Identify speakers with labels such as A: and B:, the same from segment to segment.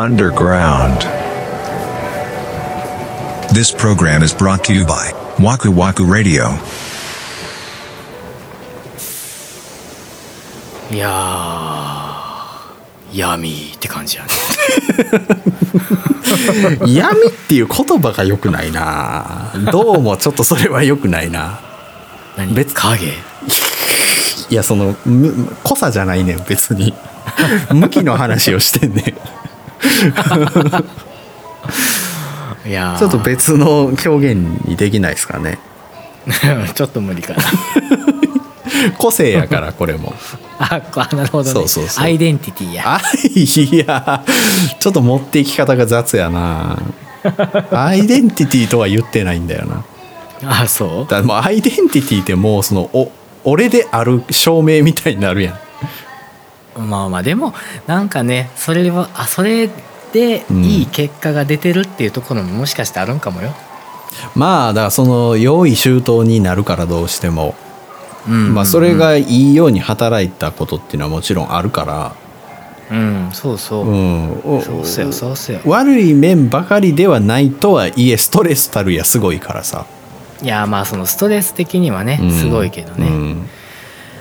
A: underground.
B: This program is brought to you by Waku Waku Radio.
C: いやー闇って感じやね。
D: 闇っていう言葉が良くないな。どうもちょっとそれは良くないな。
C: 何？
D: 別
C: 影？
D: いやそのむ濃さじゃないねん別に。向きの話をしてんねん
C: いやー。
D: ちょっと別の表現にできないですかね。
C: ちょっと無理かな。
D: 個性やからこれも。
C: あなるほどね。
D: そうそうそう。
C: アイデンティティや。
D: あいやちょっと持っていき方が雑やな。アイデンティティとは言ってないんだよな。
C: あそう？
D: だもうアイデンティティってもうそのお俺である証明みたいになるやん
C: まあまあでもなんかねそれはあそれでいい結果が出てるっていうところももしかしてあるんかもよ、
D: まあだからその用意周到になるからどうしても、
C: うん。
D: まあそれがいいように働いたことっていうのはもちろんあるから、
C: うんそうそう、
D: うん、お
C: そうせよそうせよ。
D: 悪い面ばかりではないとはいえストレスたるやすごいからさ、
C: いやまあそのストレス的にはね
D: うん。
C: すごいけどね、
D: うん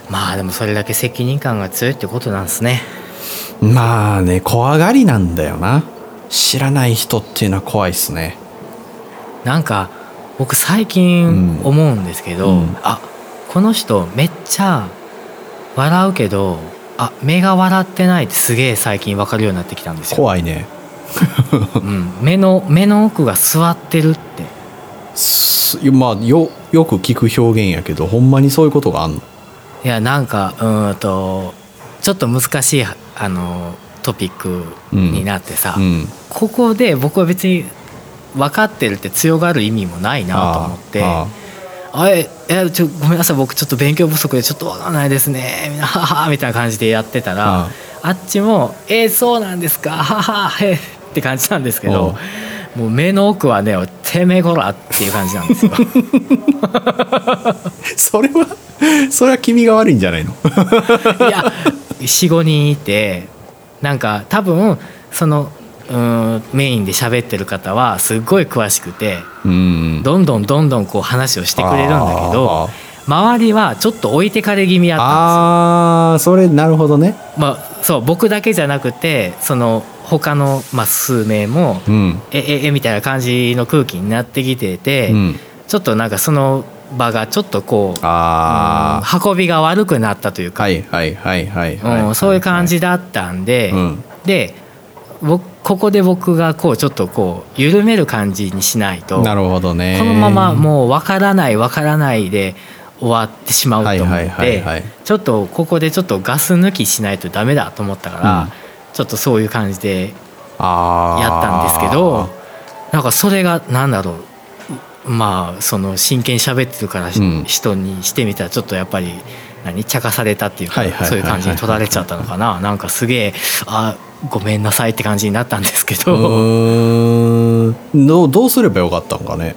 C: まあでもそれだけ責任感が強いってことなんですね。
D: まあね怖がりなんだよな。知らない人っていうのは怖いっすね。
C: なんか僕最近
D: うん
C: 思うんですけど、
D: うん。
C: あこの人めっちゃ笑うけどあ目が笑ってないってすげえ最近分かるようになってきたんですよ、
D: 怖いね。
C: うん、目の目の奥が座ってるって。
D: すまあよよく聞く表現やけどほんまにそういうことがあんの？
C: いやなんかうーんとちょっと難しいあのトピックになってさ、
D: うん。
C: ここで僕は別に分かってるって強がる意味もないなと思って
D: あ
C: あ。ええちょごめんなさい僕ちょっと勉強不足でちょっと分かんないですねみははみたいな感じでやってたら
D: あ
C: あ。っちも「えーそうなんですかははへーって感じなんですけどもう目の奥はね「てめえこら」っていう感じなんですよ。
D: それはそれは君が悪いんじゃないの？
C: いや45人いてなんか多分そのうんメインで喋ってる方はすっごい詳しくて
D: うん
C: どんどんどんどんこう話をしてくれるんだけど周りはちょっと置いてかれ気味やったんですよ。
D: ああそれなるほどね
C: まあ、そう僕だけじゃなくてその他の、まあ、数名も、
D: うん。
C: えええみたいな感じの空気になってきてて、
D: うん。
C: ちょっとなんかその場がちょっとこう、うん運びが悪くなったというか、
D: はいはいはいはいはい。
C: うん、そういう感じだったんで、
D: うん。
C: で僕ここで僕がこうちょっとこう緩める感じにしないと
D: なるほどね。
C: このままもう分からない分からないで終わってしまうと思っ
D: はいはいはい
C: て
D: はい。
C: ちょっとここでちょっとガス抜きしないとダメだと思ったから、
D: うん
C: ちょっとそういう感じでやったんですけどなんかそれがなんだろう。まあその真剣に喋ってるから、
D: うん。
C: 人にしてみたらちょっとやっぱり何？茶化されたっていうか、そういう感じに取られちゃったのかな。なんかすげえあごめんなさいって感じになったんですけ
D: う
C: ど、
D: どうどうすればよかったんかね？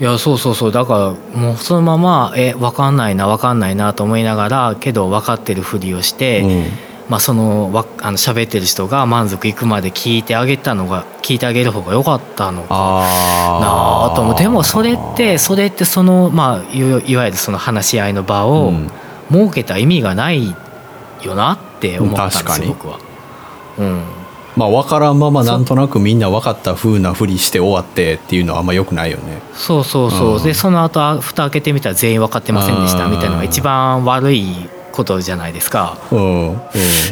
C: いやそうそうそう。だからもうそのままえ分かんないな分かんないなと思いながらけど分かってるふりをして、
D: うん
C: まあ、そのわあの喋ってる人が満足いくまで聞いてあげたのが聞いてあげる方が良かったのか
D: あ
C: なあと思う。でもそれってそれってそのまあいわゆるその話し合いの場を
D: うん。
C: 設けた意味がないよなって思ったんです
D: 確かに。
C: よ僕は。うん。
D: まあ分からんままなんとなくみんな分かった風なふりして終わってっていうのはあんまよくないよね。
C: そうそうそう、
D: うん。
C: でその後あ蓋開けてみたら全員分かってませんでした
D: うん
C: みたいなのが一番悪いことじゃないですか。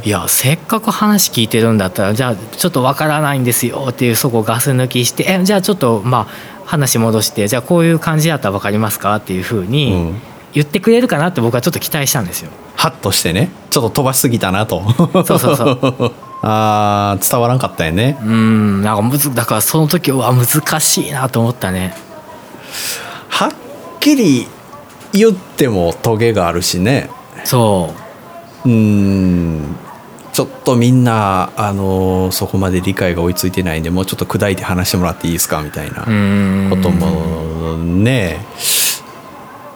C: いやせっかく話聞いてるんだったらじゃあちょっと分からないんですよっていうそこガス抜きしてえじゃあちょっとまあ話戻してじゃあこういう感じだったら分かりますか？っていうふう
D: う
C: に
D: ん。
C: 言ってくれるかなって僕はちょっと期待したんですよ。
D: ハッとしてね。ちょっと飛ばしすぎたなと。
C: そうそうそう。
D: あー伝わらんかったよね。
C: うんなんかむずだからその時は難しいなと思ったね。
D: はっきり言ってもトゲがあるしね
C: そう。
D: ーん。ちょっとみんな、あのーそこまで理解が追いついてないんでもうちょっと砕いて話してもらっていいですかみたいなこともね。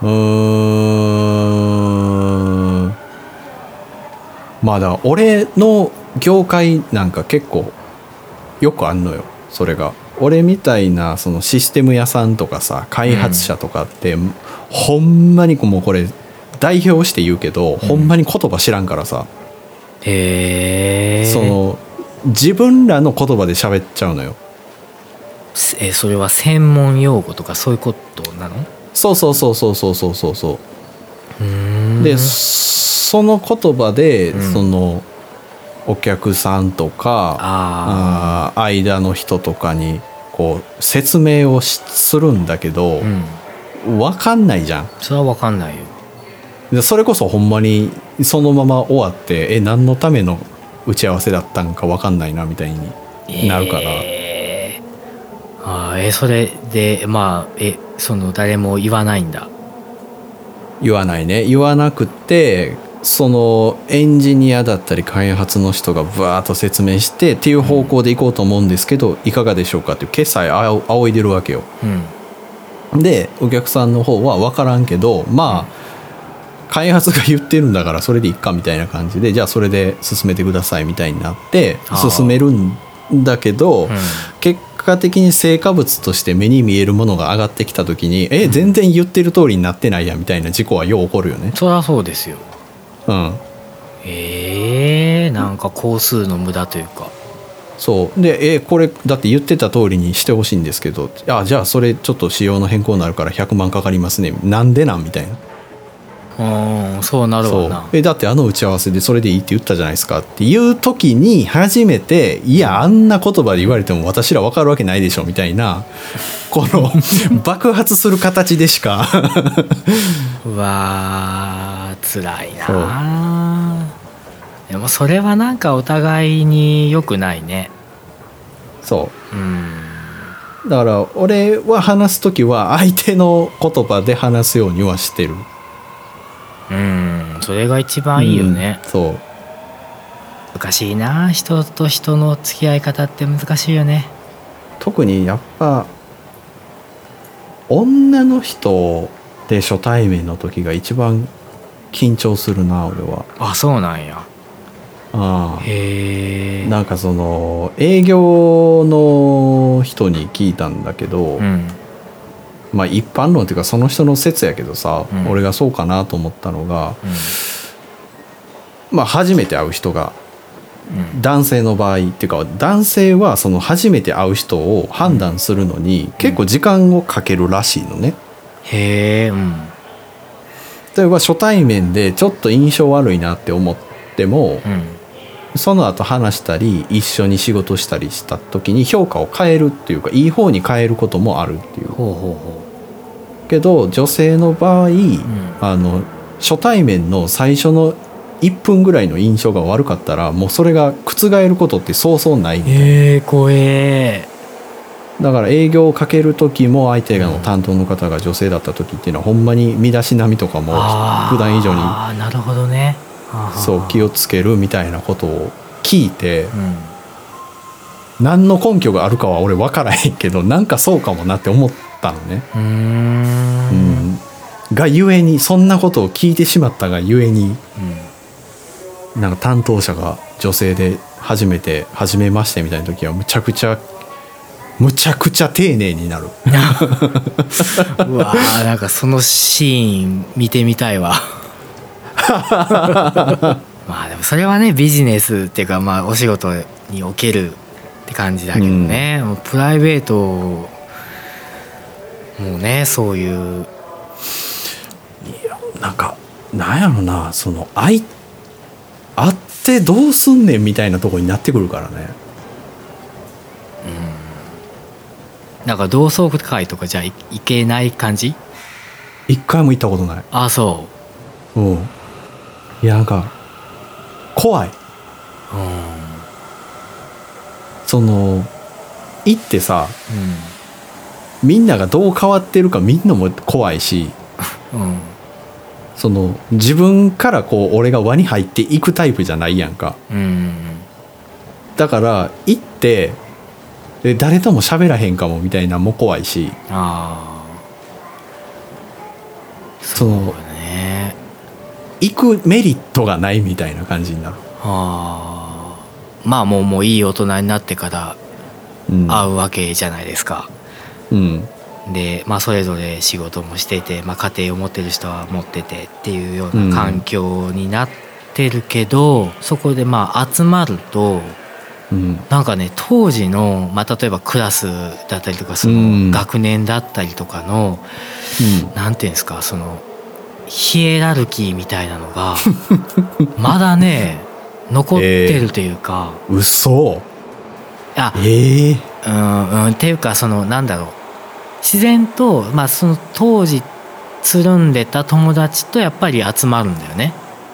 D: うーん。まあだから俺の業界なんか結構よくあんのよそれが。俺みたいなそのシステム屋さんとかさ開発者とかって、ほんまにもうこれ代表して言うけど、ほんまに言葉知らんからさ。
C: へえ
D: その自分らの言葉で喋っちゃうのよ。
C: えそれは専門用語とかそういうことなの？
D: そうそうそうそうそうそうそう。そうでその言葉で、
C: うん。
D: そのお客さんとか
C: あ
D: あー間の人とかにこう説明をしするんだけど
C: う、ん。
D: 分かんないじゃん。
C: それは分かんないよ
D: でそれこそほんまにそのまま終わってえ何のための打ち合わせだったんか分かんないなみたいになるから、
C: えー、あーえそれでまあえその誰も言わないんだ。
D: 言わないね。言わなくてそのエンジニアだったり開発の人がブワーッと説明してっていう方向で行こうと思うんですけど、いかがでしょうかっていう決済あお仰いでるわけよ。
C: うん。
D: でお客さんの方は分からんけどまあ開発が言ってるんだからそれでいっかみたいな感じでじゃあそれで進めてくださいみたいになって進めるんだけど、
C: うん。
D: 結果的に成果物として目に見えるものが上がってきた時にえ全然言ってる通りになってないやみたいな事故はよう起こるよね。
C: そりゃそうですよ。
D: うん。
C: えー、なんか工数の無駄というか。
D: そう。でえこれだって言ってた通りにしてほしいんですけどあじゃあそれちょっと仕様の変更になるから100万かかりますね。なんでなんみたいな
C: うんそうなる
D: そう。
C: わな
D: えだってあの打ち合わせでそれでいいって言ったじゃないですかっていう時に初めていやあんな言葉で言われても私ら分かるわけないでしょみたいな この 爆発する形でしか。
C: うわー辛いなでもそれはなんかお互いに良くないね。
D: そ
C: う。ん。
D: うだから俺は話す時は相手の言葉で話すようにはしてる
C: うんそれが一番いいよね、
D: うんそう。
C: 難しいな人と人の付き合い方って難しいよね。
D: 特にやっぱ女の人で初対面の時が一番緊張するな俺は。
C: あそうなんや。
D: ああ。
C: へえ。
D: なんかその営業の人に聞いたんだけど、
C: うん
D: まあ一般論っていうかその人の説やけどさ、
C: うん。
D: 俺がそうかなと思ったのが、
C: う
D: まあ初めて会う人が
C: んうん。
D: 男性の場合っていうか男性はその初めて会う人を判断するのに結構時間をかけるらしいのね。
C: へえうん。
D: 例えば初対面でちょっと印象悪いなって思っても、
C: うん。
D: その後話したり一緒に仕事したりした時に評価を変えるっていうかいい方に変えることもあるっていう。
C: ほうほうほ
D: けど女性の場合、あの初対面の最初の1分ぐらいの印象が悪かったらもうそれが覆ることってそうそうないみたいな。
C: へえ怖え。
D: だから営業をかける時も相手
C: うん
D: の担当の方が女性だった時っていうのはほんまに身だしなみとかも普段以上に
C: ああなるほどね。
D: そう気をつけるみたいなことを聞いて
C: うん。
D: 何の根拠があるかは俺分からへんけどなんかそうかもなって思ったのね。
C: うーん。
D: うん。がゆえにそんなことを聞いてしまったがゆえになんか担当者が女性で初めて初めましてみたいな時はむちゃくちゃむちゃくちゃ丁寧になる。
C: うわーなんかそのシーン見てみたいわ。まあでもそれはねビジネスっていうかまあお仕事におけるって感じだけどね、もうプライベートもうねそういう。
D: なんかなんやろなその会い会ってどうすんねんみたいなとこになってくるからね。
C: なんか同窓会とかじゃいいけない感じ？
D: 一回も行ったことない。
C: あそ
D: う。ん。いやなんか怖い。う
C: うん。
D: その行ってさ
C: う
D: みんながどう変わってるかみんなも怖いし
C: んうん。
D: その自分からこう俺が輪に入っていくタイプじゃないやんか。
C: うん。
D: だから行ってで誰とも喋らへんかもみたいなのも怖いし。
C: ああ。
D: そ
C: うね。
D: 行くメリットがないみたいな感じになる。
C: ああ。まあもうもういい大人になってから
D: うん。
C: 会うわけじゃないですか。
D: うん
C: で、まあ、それぞれ仕事もしてて、まあ、家庭を持ってる人は持っててっていうような環境になってるけど、そこでまあ集まると
D: うん。
C: なんかね当時の、まあ、例えばクラスだったりとかそ
D: うん。
C: の学年だったりとかの、なんていうんですかそのヒエラルキーみたいなのが まだね残ってるというか、
D: うん嘘。
C: あ
D: ええ
C: うんうんっていうかそのなんだろう自然と、まあ、その当時つるんでた友達とやっぱり集まるんだよね。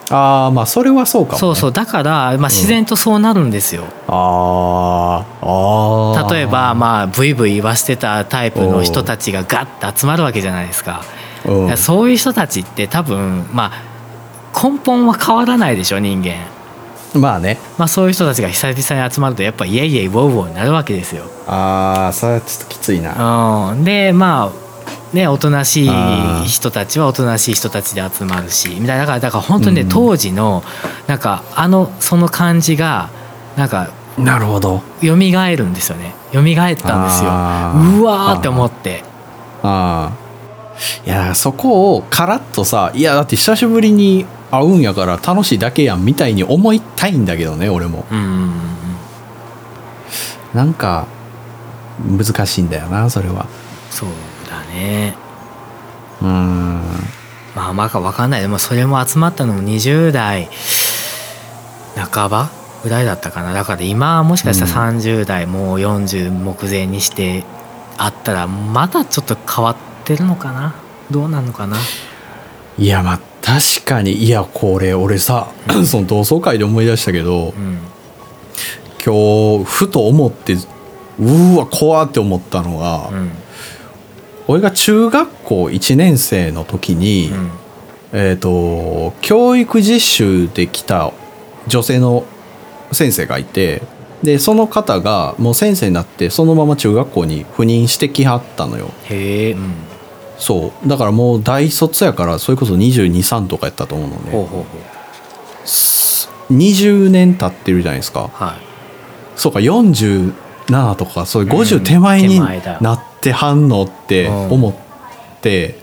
D: ああまあそれはそうかも、ね、
C: そうそう。だから、まあ、自然とそうなるんですよ、
D: あーあー。
C: 例えばまあブイブイ言わしてたタイプの人たちがガッて集まるわけじゃないですか。
D: うん。
C: そういう人たちって多分まあ根本は変わらないでしょ人間
D: まあね。
C: まあそういう人たちが久々に集まるとやっぱイエイイエイウォウウォウになるわけですよ。
D: ああそれはちょっときついな。
C: うん、でまあねおとなしい人たちはおとなしい人たちで集まるしみたいなだからだから本当にね、
D: うん。
C: 当時のなんかあのその感じがなんか
D: なるほど。
C: 蘇るんですよね。蘇ったんですよ。うわーって思って。
D: ああいやそこをカラッとさいやだって久しぶりに会うんやから楽しいだけやんみたいに思いたいんだけどね俺も。
C: うんうんうん。
D: なんか難しいんだよなそれは。
C: そうだね。
D: うーん。
C: まあまあか分かんない。でもそれも集まったのも20代半ばぐらいだったかな。だから今はもしかしたら30代もう40目前にしてあったらまだちょっと変わってるのかな？どうなのかな？い
D: やまあ確かにいやこれ俺さ その同窓会で思い出したけど
C: うん
D: 今日ふと思ってうわ怖って思ったのが、
C: うん
D: 俺が中学校1年生の時に、えっ、と教育実習で来た女性の先生がいてでその方がもう先生になってそのまま中学校に赴任してきはったのよ。
C: へえうん
D: そう。だからもう大卒やからそれこそ223とかやったと思うのね
C: ほうほうほう。
D: 20年経ってるじゃないですか。
C: はい。
D: そうか47とかそういう
C: うん
D: 50手前になってはんのって思って、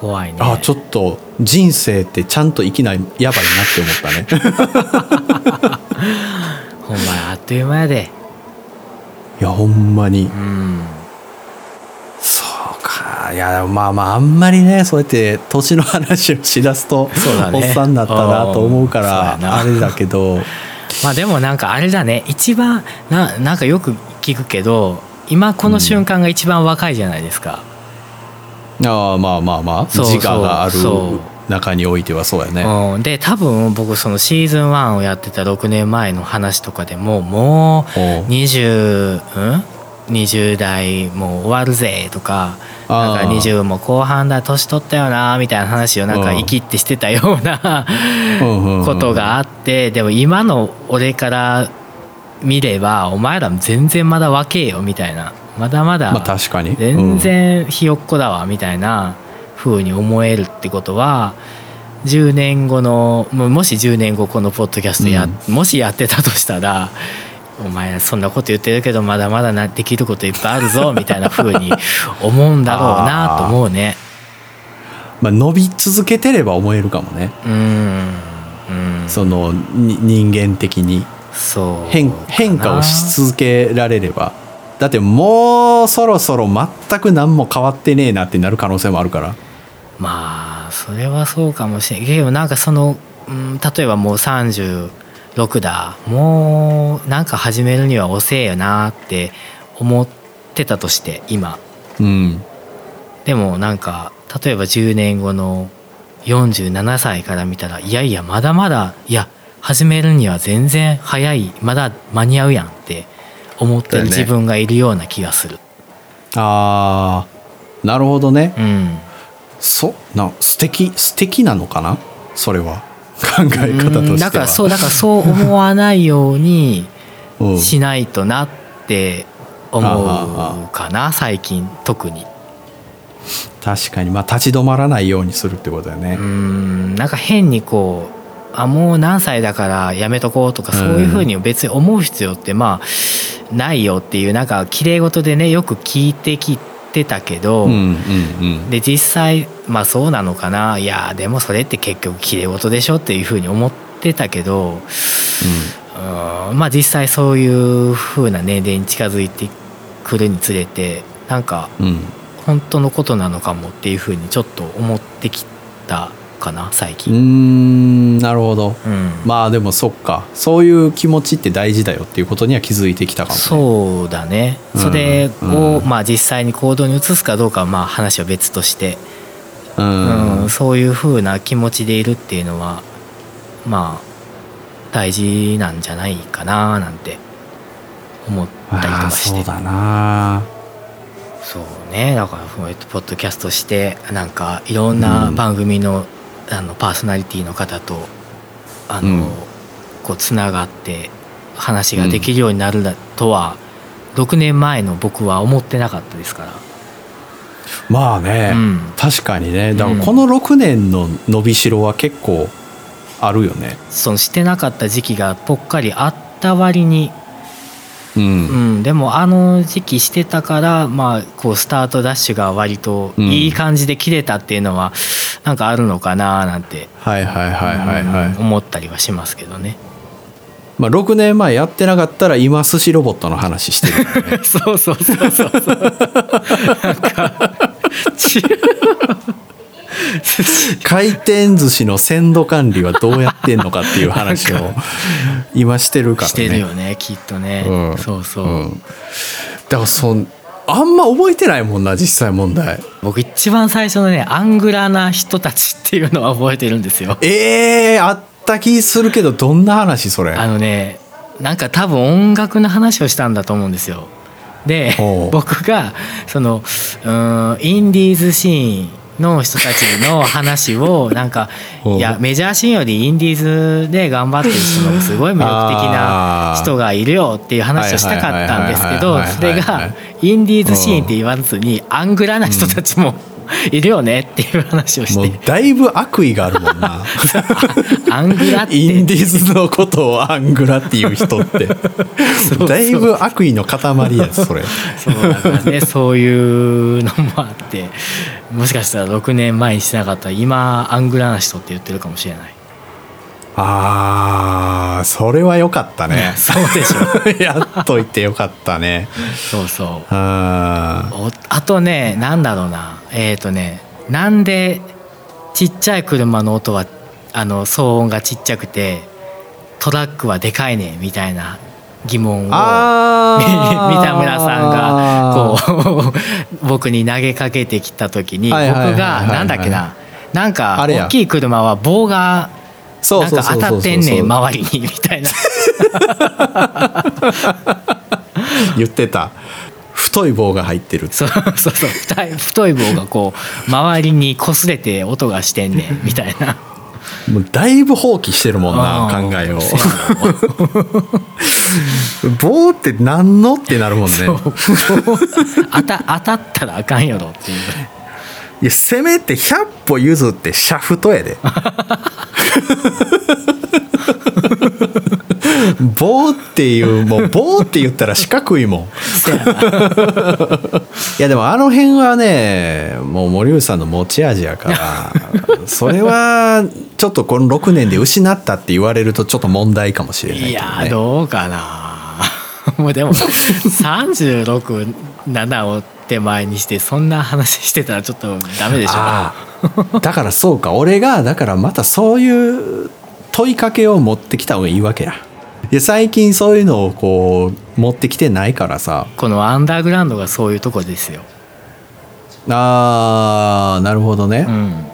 C: 怖いね。
D: あちょっと人生ってちゃんと生きないやばいなって思ったね。
C: ほんまやあっという間やで。
D: いやほんまに。
C: うん
D: いやまあまああんまりねそうやって年の話をしだすと、おっさんだったなと思うからあれだけど。
C: まあでもなんかあれだね。一番ななんかよく聞くけど今この瞬間が一番若いじゃないですか、
D: ああまあまあまあ。自我がある中においてはそうやね。
C: うん、で多分僕そのシーズン1をやってた6年前の話とかでももう
D: おう。
C: 20うん？20代もう終わるぜとかなんか20も後半だ年取ったよなみたいな話をなんか
D: うん。
C: 生きってしてたようなことがあってでも今の俺から見ればお前ら全然まだ若えよみたいな。まだまだ
D: まあ確かに。
C: 全然ひよっこだわみたいな風に思えるってことは10年後のもし10年後このポッドキャストや、もしやってたとしたら「お前そんなこと言ってるけどまだまだなできることいっぱいあるぞ」みたいな風に思うんだろうなと思うね。
D: まあ、伸び続けてれば思えるかもね。
C: うんうん。
D: そのに人間的に。
C: そう
D: 変変化をし続けられれば。だってもうそろそろ全く何も変わってねえなってなる可能性もあるから。
C: まあそれはそうかもしれん。けどなんかその、うん、例えばもう36だ。もうなんか始めるには遅えよなって思ってたとして今。
D: うん。
C: でもなんか例えば10年後の47歳から見たらいやいやまだまだいや始めるには全然早い。まだ間に合うやんって思ってる自分がいるような気がする。
D: あーなるほどね。
C: うん。
D: そな素敵素敵なのかな？それは考え方としては。
C: うん。だからそうだからそう思わないように
D: うん
C: しないとなって思
D: あ
C: うかな最近特に。
D: 確かにまあ立ち止まらないようにするってことだよね。
C: うん。なんか変にこうあもう何歳だからやめとこうとか
D: うん
C: そういうふうに別に思う必要ってまあないよっていうなんか綺麗事でねよく聞いてきてたけど、で実際まあそうなのかな。いやでもそれって結局綺麗事でしょっていうふうに思ってたけどうん。まあ実際そういうふうな年齢に近づいてくるにつれてなんか本当のことなのかもっていうふうにちょっと思ってきたかな最近。
D: んなるほど。
C: うん。
D: まあでもそっか。そういう気持ちって大事だよっていうことには気づいてきたかもね。
C: そうだね。
D: うん。
C: それを、
D: うん。
C: まあ実際に行動に移すかどうかはまあ話は別として、
D: う
C: うんんそういうふうな気持ちでいるっていうのはまあ大事なんじゃないかななんて思ったりとかして。
D: そうだな。
C: そうね。だからポッドキャストしてなんかいろんな番組の,、あのパーソナリティの方とあの、
D: うん。
C: こうつながって話ができるようになるだとは、6年前の僕は思ってなかったですから。
D: まあね、
C: うん。
D: 確かにね。だからこの6年の伸びしろは結構あるよね。
C: そのしてなかった時期がぽっかりあった割に、
D: うん、
C: うん、でもあの時期してたから、まあ、こうスタートダッシュが割といい感じで切れたっていうのはなんかあるのかななんて、
D: はいはいはいはいはい、
C: うん。思ったりはしますけどね。
D: まあ、6年前やってなかったら今寿司ロボットの話してるね。
C: そうそうそうそうそう。なんか ち
D: 回転寿司の鮮度管理はどうやってんのかっていう話を今してるからね。
C: してるよねきっとね、
D: うん。
C: そうそう、
D: うん。だからそんあんま覚えてないもんな実際問題。
C: 僕一番最初のねアングラな人たちっていうのは覚えてるんですよ。
D: えー、あった気するけどどんな話それ？
C: あのねなんか多分音楽の話をしたんだと思うんですよ。で僕がそのうーんインディーズシーンの人たちの話をなんか いやメジャーシーンよりインディーズで頑張ってる人のすごい魅力的な人がいるよっていう話をしたかったんですけどそれがインディーズシーンって言わずにアングラな人たちもいるよねっていう話をし
D: もう
C: て
D: だいぶ悪意があるもんな。
C: アングラって。
D: インディーズのことをアングラっていう人って。
C: そう
D: だいぶ悪意の塊やそれ。
C: そうだからね。そういうのもあって。もしかしたら6年前にしなかったら今アングラな人って言ってるかもしれない。
D: あーそれは良かったね。
C: そうでしょ。
D: やっといてよかったね。
C: そうそう。
D: あ
C: あとねなんだろうな。えっ、とねなんでちっちゃい車の音はあの騒音がちっちゃくてトラックはでかいねみたいな疑問を 三田村さんがこう 僕に投げかけてきた時に僕がなんだっけななんか大きい車は棒がなんか当たってんねん周りにみたいな。
D: 言ってた太い棒が入ってる
C: そうそうそう。太い太い棒がこう周りに擦れて音がしてんねん みたいな。
D: もうだいぶ放棄してるもんな考えを。棒って何のってなるもんね。
C: 当た当たったらあかんやろっていう。
D: いやせめて100歩譲ってシャフトやで 棒っていうもう棒って言ったら四角いもん。
C: い
D: やでもあの辺はねもう森内さんの持ち味やからそれはちょっとこの6年で失ったって言われるとちょっと問題かもしれないね、
C: やどうかな。もうでも367を手前にしてそんな話してたらちょっとダメでしょ。
D: ああだからそうか。俺がだからまたそういう問いかけを持ってきた方がいいわけや。いや最近そういうのをこう持ってきてないからさ。
C: このアンダーグラウンドがそういうとこですよ、
D: あーなるほどね、
C: うん、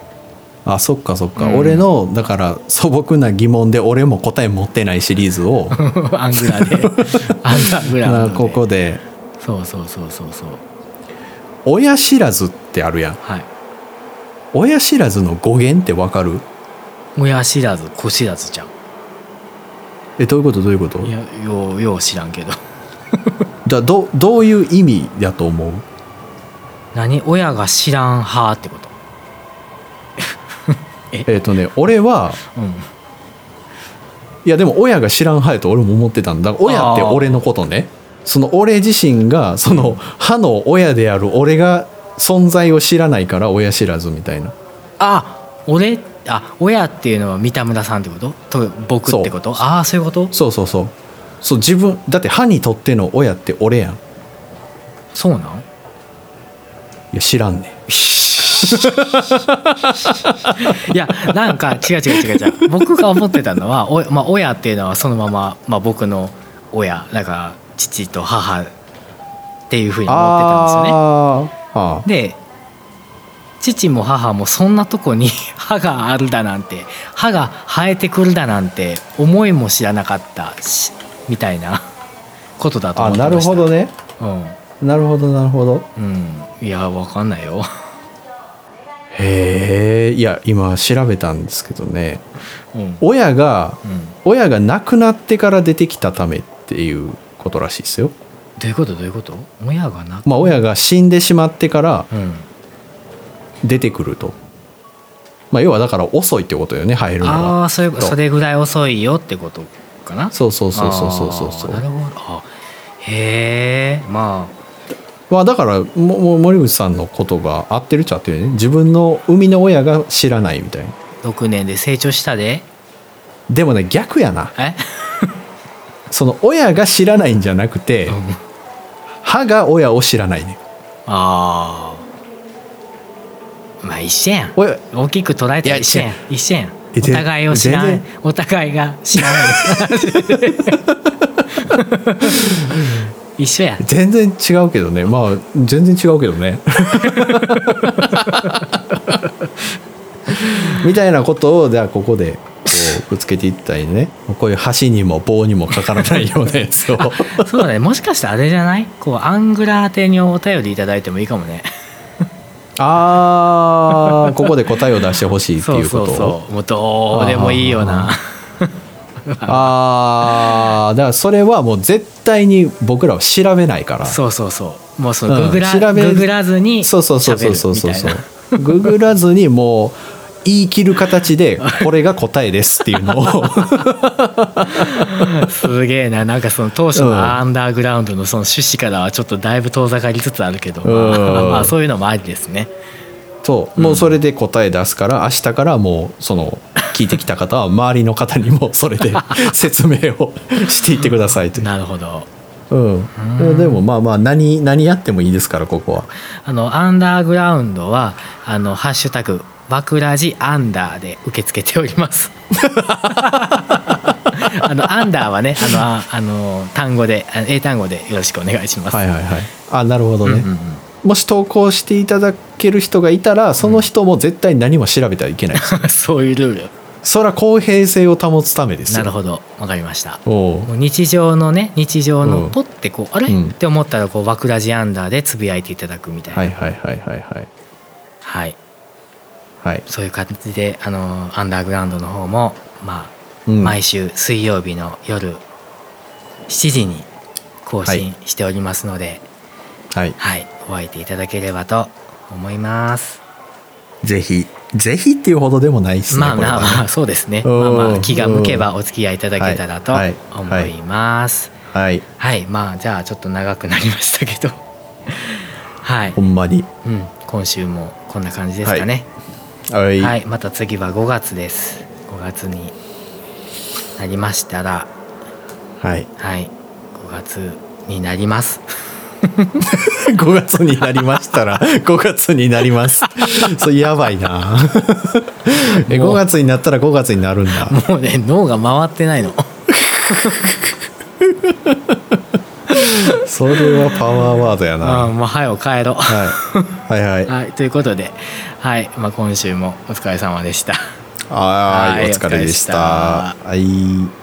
D: あそっかそっか、
C: うん。
D: 俺のだから素朴な疑問で俺も答え持ってないシリーズを。
C: アングラで。アンダーグラウンドで。
D: ここで。
C: そうそうそうそうそう。
D: 親知らずってあるやん。
C: はい。
D: 親知らずの語源ってわかる？
C: 親知らず子知らずじゃん。
D: えどういうこと？どういうこと？
C: いやようよう知らんけど。
D: じゃあどどういう意味だと思う？
C: 何？親が知らん派ってこと。
D: え？っ、とね俺は
C: うん。
D: いやでも親が知らん派やと俺も思ってたんだ。親って俺のことね。その俺自身がその歯の親である俺が存在を知らないから親知らずみたいな。
C: あ俺あ親っていうのは三田村さんってこと？と僕ってこと？ああそういうこと？
D: そうそうそう。そう自分だって歯にとっての親って俺やん。い
C: そうなん？
D: や知らんねん。
C: いやなんか違う違う違う違う。僕が思ってたのはお、まあ、親っていうのはそのまま、まあ、僕の親だから父と母っていうふうに思ってたんですよね。で父も母もそんなとこに 歯があるだなんて歯が生えてくるだなんて思いも知らなかったしみたいな ことだと
D: あな
C: 思ってました。
D: るほどね。
C: うん、
D: なるほどなるほど。
C: うん、いやわかんないよ。
D: へえ。いや今調べたんですけどね。
C: うん、
D: 親が
C: うん、
D: 親が亡くなってから出てきたためっていうことらしいですよ。
C: どういうこと？どういうこと？親がな
D: まあ親が死んでしまってから
C: うん
D: 出てくると。まあ要はだから遅いってことよね入るの
C: あ
D: が。
C: あそういうそれぐらい遅いよってことかな？
D: そうそうそうそうそうそう。そう
C: なるほど。あへえま
D: まあだからもも森口さんのことが合ってるっちゃ合ってね。自分の生みの親が知らないみたいな。
C: あ6年で成長したで。
D: でもね逆やな。
C: え、
D: その親が知らないんじゃなくて、
C: うん、
D: 歯が親を知らないね。
C: ああまあ一緒やん。
D: 親
C: 大きく捉えたら一緒やん。一緒やん。
D: え
C: お互いを知らん。
D: 全然。
C: お互いが知らない一緒や
D: 全然違うけどね。まあ全然違うけどね。みたいなことをじゃあここでこうくっつけていったりね。こういう箸にも棒にもかからないようなやつを。
C: そうだね。もしかしてあれじゃない？こうアングラー宛てにお便りいただいてもいいかもね
D: あーここで答えを出してほしいっていうこと？を
C: そうそう。もうどうでもいいような。
D: ああだからそれはもう絶対に僕らは調べないから。
C: そうそうそう。もうその
D: うん
C: ググら、
D: 調べ
C: ググらずに
D: そうそうそうそうそう。そうググらずにもう言い切る形でこれが答えですっていうのを。
C: すげえな。なんかその当初
D: うん。
C: のアンダーグラウンドのその趣旨からはちょっとだいぶ遠ざかりつつあるけど、
D: うん。
C: まあまあそういうのもありですね。
D: そう。もうそれで答え出すから明日からもうその聞いてきた方は周りの方にもそれで 説明をしていってくださいという、
C: なるほど。
D: うん、でもまあまあ何何やってもいいですからここは。
C: あのアンダーグラウンドはあのハッシュタグバクラジアンダーで受け付けております。あのアンダーはねあのああの単語であ英単語でよろしくお願いします、
D: はいはいはい。あなるほどね、
C: うんうんうん。
D: もし投稿していただける人がいたらその人も絶対何も調べてはいけないです、
C: そういうルール。
D: それは公平性を保つためですよ。
C: なるほど。わかりました。日常のね日常の
D: うん。
C: ポッてこう、あれ、
D: うん。
C: って思ったらこうバクラジアンダーでつぶやいていただくみたいな。
D: はいはいはいはいはい。
C: はい
D: はい、
C: そういう感じであのアンダーグラウンドの方もまあ、
D: うん。
C: 毎週水曜日の夜7時に更新しておりますので、
D: はい、
C: はい、お相手いただければと思います。
D: ぜひぜひっていうほどでもないですね
C: まあまあまあそうですね。
D: うん。
C: まあまあ気が向けばお付き合いいただけたらと
D: はい。
C: 思います。
D: はい。
C: はい、まあじゃあちょっと長くなりましたけど、はい。
D: ほ、んまに。
C: うん、今週もこんな感じですかね。
D: はい、
C: はい、また次は5月です。5月になりましたら、
D: はい、
C: はい、5月になります。
D: 5月になりましたら。5月になります。それやばいな。え5月になったら5月になるんだ。
C: もうね脳が回ってないの。
D: それはパワーワードやな。
C: ああ、もう早く帰ろう。
D: はい、はいはい。
C: はい、ということで、はい、まあ今週もお疲れ様でした。
D: はい
C: はい
D: お疲れでした。
C: お疲れでした。
D: はい